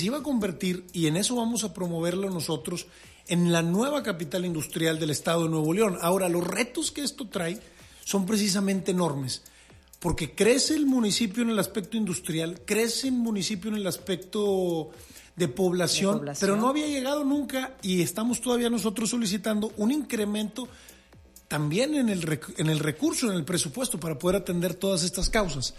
se iba a convertir, y en eso vamos a promoverlo nosotros, en la nueva capital industrial del estado de Nuevo León. Ahora, los retos que esto trae son precisamente enormes, porque crece el municipio en el aspecto industrial, crece el municipio en el aspecto de población, De población. pero no había llegado nunca y estamos todavía nosotros solicitando un incremento también en el, rec- en el recurso, en el presupuesto para poder atender todas estas causas.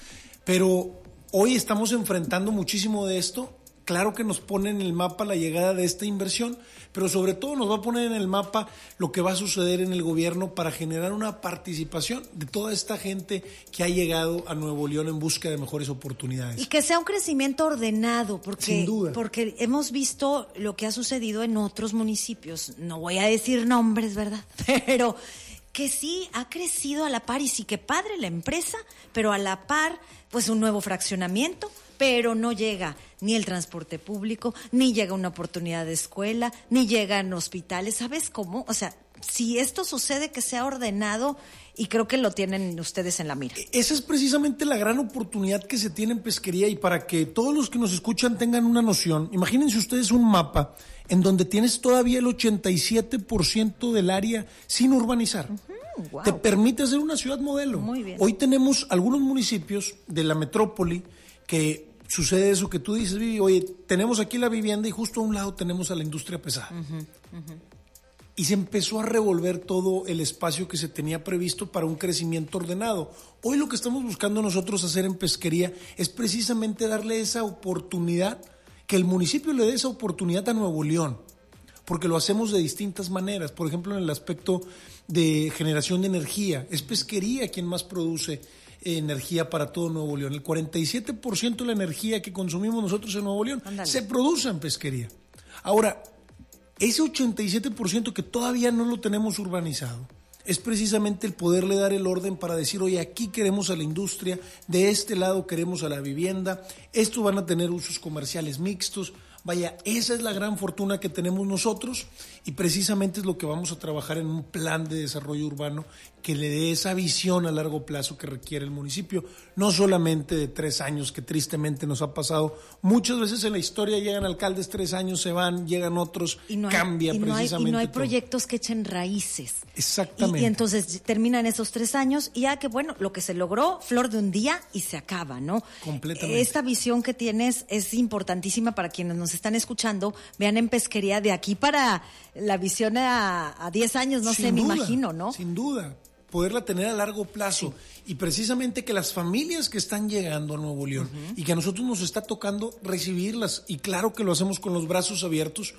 Pero hoy estamos enfrentando muchísimo de esto. Claro que nos pone en el mapa la llegada de esta inversión, pero sobre todo nos va a poner en el mapa lo que va a suceder en el gobierno para generar una participación de toda esta gente que ha llegado a Nuevo León en busca de mejores oportunidades. Y que sea un crecimiento ordenado, porque, Sin duda. porque hemos visto lo que ha sucedido en otros municipios. No voy a decir nombres, ¿verdad? Pero que sí ha crecido a la par y sí que padre la empresa, pero a la par, pues un nuevo fraccionamiento, pero no llega ni el transporte público, ni llega una oportunidad de escuela, ni llegan hospitales. ¿Sabes cómo? O sea, si esto sucede, que sea ordenado y creo que lo tienen ustedes en la mira. Esa es precisamente la gran oportunidad que se tiene en pesquería y para que todos los que nos escuchan tengan una noción, imagínense ustedes un mapa en donde tienes todavía el 87% del área sin urbanizar. Te permite hacer una ciudad modelo. Muy bien. Hoy tenemos algunos municipios de la metrópoli que sucede eso que tú dices, Vivi, oye, tenemos aquí la vivienda y justo a un lado tenemos a la industria pesada y se empezó a revolver todo el espacio que se tenía previsto para un crecimiento ordenado. Hoy lo que estamos buscando nosotros hacer en pesquería es precisamente darle esa oportunidad, que el municipio le dé esa oportunidad a Nuevo León, porque lo hacemos de distintas maneras. Por ejemplo, en el aspecto de generación de energía, es pesquería quien más produce eh, energía para todo Nuevo León. El 47% de la energía que consumimos nosotros en Nuevo León se produce en pesquería. Ahora, ese 87% que todavía no lo tenemos urbanizado es precisamente el poderle dar el orden para decir, oye, aquí queremos a la industria, de este lado queremos a la vivienda, estos van a tener usos comerciales mixtos. Vaya, esa es la gran fortuna que tenemos nosotros y precisamente es lo que vamos a trabajar en un plan de desarrollo urbano que le dé esa visión a largo plazo que requiere el municipio, no solamente de tres años, que tristemente nos ha pasado. Muchas veces en la historia llegan alcaldes tres años, se van, llegan otros, y no hay, cambia y no hay- precisamente. y no hay todo. proyectos que echen raíces. Exactamente. Y, y entonces terminan esos tres años y ya que bueno, lo que se logró, flor de un día y se acaba, ¿no? Completamente. Esta visión que tienes es importantísima para quienes nos están escuchando. Vean en pesquería de aquí para la visión a, a 10 años, no Sin sé, me imagino, ¿no? Sin duda. Poderla tener a largo plazo. Y precisamente que las familias que están llegando a Nuevo León y que a nosotros nos está tocando recibirlas, y claro que lo hacemos con los brazos abiertos,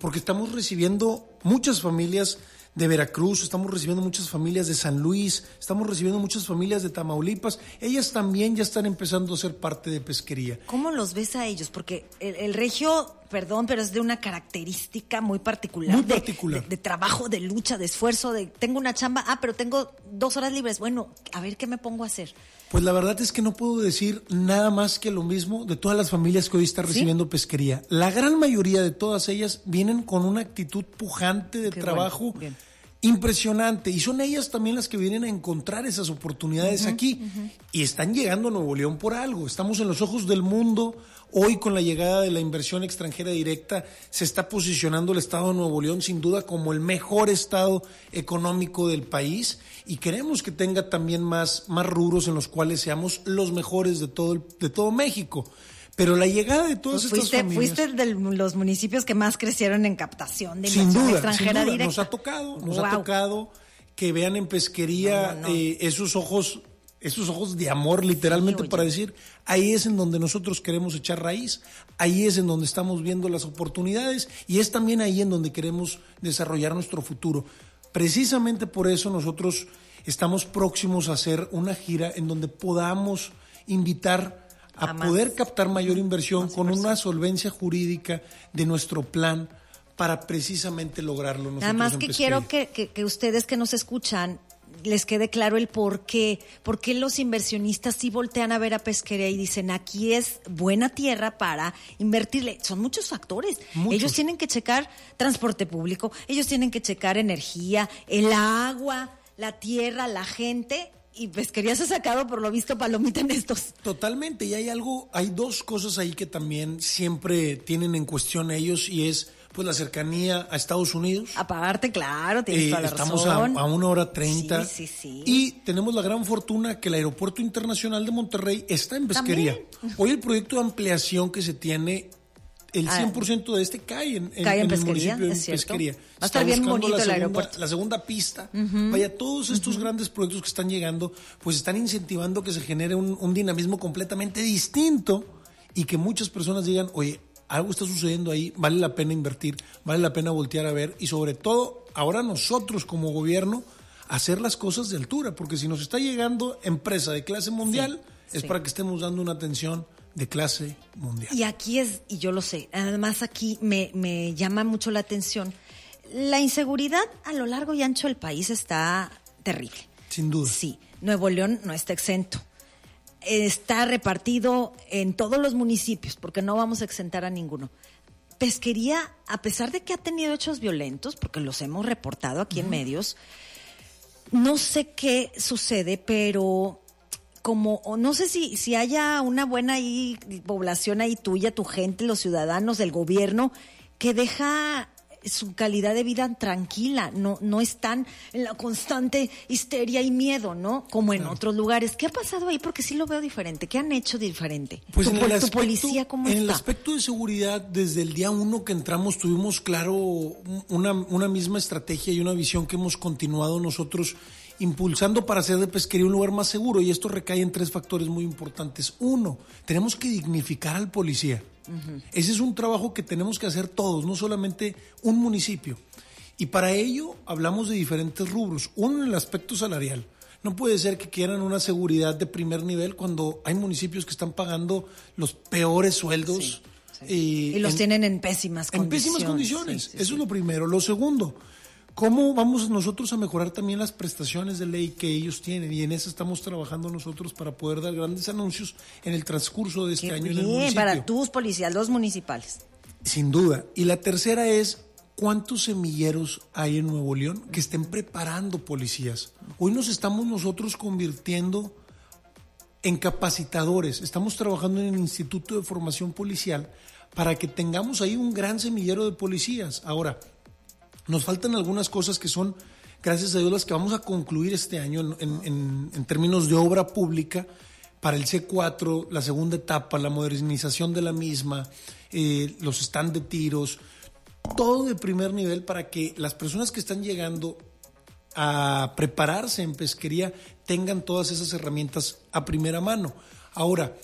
porque estamos recibiendo muchas familias de Veracruz, estamos recibiendo muchas familias de San Luis, estamos recibiendo muchas familias de Tamaulipas. Ellas también ya están empezando a ser parte de pesquería. ¿Cómo los ves a ellos? Porque el, el regio, perdón, pero es de una característica muy particular. Muy de- particular. De, de trabajo, de lucha, de esfuerzo, de tengo una chamba, ah, pero tengo dos horas libres. Bueno, a ver qué me pongo a hacer. Pues la verdad es que no puedo decir nada más que lo mismo de todas las familias que hoy están ¿Sí? recibiendo pesquería. La gran mayoría de todas ellas vienen con una actitud pujante de Qué trabajo bueno. Impresionante y son ellas también las que vienen a encontrar esas oportunidades aquí y están llegando a Nuevo León por algo. Estamos en los ojos del mundo. Hoy con la llegada de la inversión extranjera directa se está posicionando el estado de Nuevo León sin duda como el mejor estado económico del país y queremos que tenga también más, más rubros en los cuales seamos los mejores de todo, el- de todo México. Pero la llegada de todas Pues estas fuiste, familias... fuiste de los municipios que más crecieron en captación de Sin inversión duda, extranjera sin duda. directa. Nos ha tocado, nos ha tocado que vean en pesquería No, no, no. eh, esos ojos, esos ojos de amor, literalmente para decir, ahí es en donde nosotros queremos echar raíz, ahí es en donde estamos viendo las oportunidades y es también ahí en donde queremos desarrollar nuestro futuro. Precisamente por eso nosotros estamos próximos a hacer una gira en donde podamos invitar a, poder captar mayor inversión con una solvencia jurídica de nuestro plan para precisamente lograrlo. nosotros Nada más que quiero que, que- que ustedes que nos escuchan les quede claro el por qué, por qué los inversionistas sí voltean a ver a pesquería y dicen aquí es buena tierra para invertirle. Son muchos factores. Muchos. Ellos tienen que checar transporte público, ellos tienen que checar energía, el agua, la tierra, la gente y pesquería se ha sacado por lo visto palomita en estos. Totalmente, y hay algo, hay dos cosas ahí que también siempre tienen en cuestión ellos y es pues la cercanía a Estados Unidos. Aparte, claro, tienes Eh, toda la estamos razón. A, a una hora treinta. Sí, sí, sí. Y tenemos la gran fortuna que el Aeropuerto Internacional de Monterrey está en pesquería. También. Hoy el proyecto de ampliación que se tiene, el Ah. 100% de este cae en, en- Cae en en el pesquería, municipio de es cierto. pesquería. Va a Está estar bien bonito la el segunda, aeropuerto. La segunda pista. Vaya, todos estos grandes proyectos que están llegando, pues están incentivando que se genere un, un dinamismo completamente distinto y que muchas personas digan, oye, algo está sucediendo ahí, vale la pena invertir, vale la pena voltear a ver y sobre todo ahora nosotros como gobierno hacer las cosas de altura, porque si nos está llegando empresa de clase mundial es sí. para que estemos dando una atención de clase mundial. Y aquí es, y yo lo sé, además aquí me, me llama mucho la atención, la inseguridad a lo largo y ancho del país está terrible. Sin duda. Sí, Nuevo León no está exento. Está repartido en todos los municipios, porque no vamos a exentar a ninguno. Pesquería, a pesar de que ha tenido hechos violentos, porque los hemos reportado aquí en medios, no sé qué sucede, pero como, no sé si, si haya una buena ahí, población ahí tuya, tu gente, los ciudadanos, el gobierno, que deja su calidad de vida tranquila, no, no están en la constante histeria y miedo, ¿no? Como en otros lugares. ¿Qué ha pasado ahí? Porque sí lo veo diferente. ¿Qué han hecho diferente? Pues ¿Tu, en el aspecto, policía cómo en el aspecto de seguridad, desde el día uno que entramos tuvimos claro una, una misma estrategia y una visión que hemos continuado nosotros impulsando para hacer de pesquería un lugar más seguro y esto recae en tres factores muy importantes. Uno, tenemos que dignificar al policía. Ese es un trabajo que tenemos que hacer todos, no solamente un municipio. Y para ello hablamos de diferentes rubros. Uno en el aspecto salarial. No puede ser que quieran una seguridad de primer nivel cuando hay municipios que están pagando los peores sueldos. eh, Y los en- tienen en pésimas en condiciones. pésimas condiciones. Sí, Eso es lo primero. Lo segundo, ¿cómo vamos nosotros a mejorar también las prestaciones de ley que ellos tienen? Y en eso estamos trabajando nosotros para poder dar grandes anuncios en el transcurso de este Qué año en el bien, municipio. para tus policías, los municipales. Sin duda. Y la tercera es, ¿cuántos semilleros hay en Nuevo León que estén preparando policías? Hoy nos estamos nosotros convirtiendo en capacitadores. Estamos trabajando en el Instituto de Formación Policial para que tengamos ahí un gran semillero de policías. Ahora, nos faltan algunas cosas que son, gracias a Dios, las que vamos a concluir este año en, términos de obra pública para el C4, la segunda etapa, la modernización de la misma, eh, los stand de tiros, todo de primer nivel para que las personas que están llegando a prepararse en pesquería tengan todas esas herramientas a primera mano. Ahora,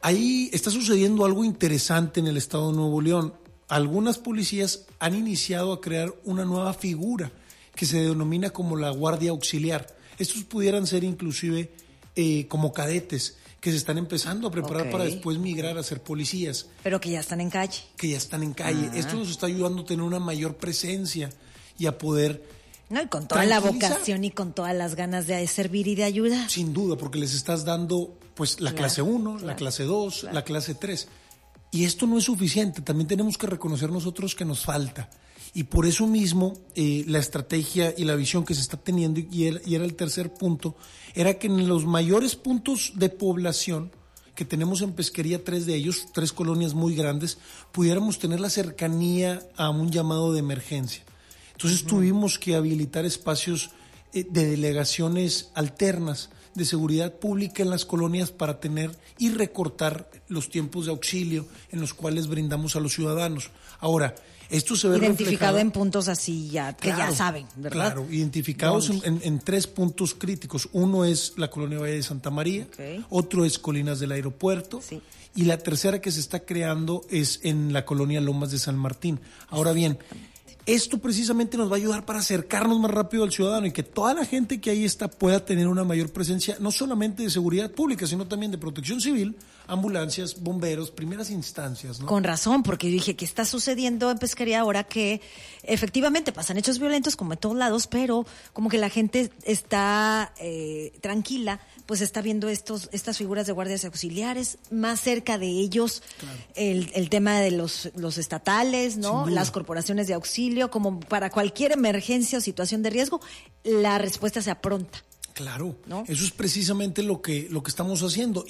ahí está sucediendo algo interesante en el estado de Nuevo León. Algunas policías han iniciado a crear una nueva figura que se denomina como la guardia auxiliar. Estos pudieran ser inclusive eh, como cadetes que se están empezando a preparar para después migrar a ser policías Pero que ya están en calle. que ya están en calle. Esto nos está ayudando a tener una mayor presencia y a poder No, y con toda la vocación y con todas las ganas de servir y de ayudar. Sin duda, porque les estás dando pues la Claro, clase 1, la clase 2, la clase 3. Y esto no es suficiente, también tenemos que reconocer nosotros que nos falta. Y por eso mismo eh, la estrategia y la visión que se está teniendo, y era, y era el tercer punto, era que en los mayores puntos de población que tenemos en pesquería, tres de ellos, tres colonias muy grandes, pudiéramos tener la cercanía a un llamado de emergencia. Entonces tuvimos que habilitar espacios de delegaciones alternas de seguridad pública en las colonias para tener y recortar los tiempos de auxilio en los cuales brindamos a los ciudadanos. Ahora, esto se ve Identificado reflejado- en puntos así ya, que ya saben, ¿verdad? Claro, identificados en, ¿Dónde? en- en tres puntos críticos. Uno es la colonia Valle de Santa María, otro es Colinas del Aeropuerto Sí. y la tercera que se está creando es en la colonia Lomas de San Martín. Ahora bien, esto precisamente nos va a ayudar para acercarnos más rápido al ciudadano y que toda la gente que ahí está pueda tener una mayor presencia, no solamente de seguridad pública, sino también de protección civil, ambulancias, bomberos, primeras instancias. ¿no? Con razón, porque yo dije, ¿qué está sucediendo en pesquería ahora que efectivamente pasan hechos violentos como en todos lados, pero como que la gente está eh, tranquila, pues está viendo estos estas figuras de guardias auxiliares, más cerca de ellos el, el tema de los, los estatales, ¿no? Las corporaciones de auxilio, como para cualquier emergencia o situación de riesgo, la respuesta sea pronta. Claro, ¿No? eso es precisamente lo que, lo que estamos haciendo.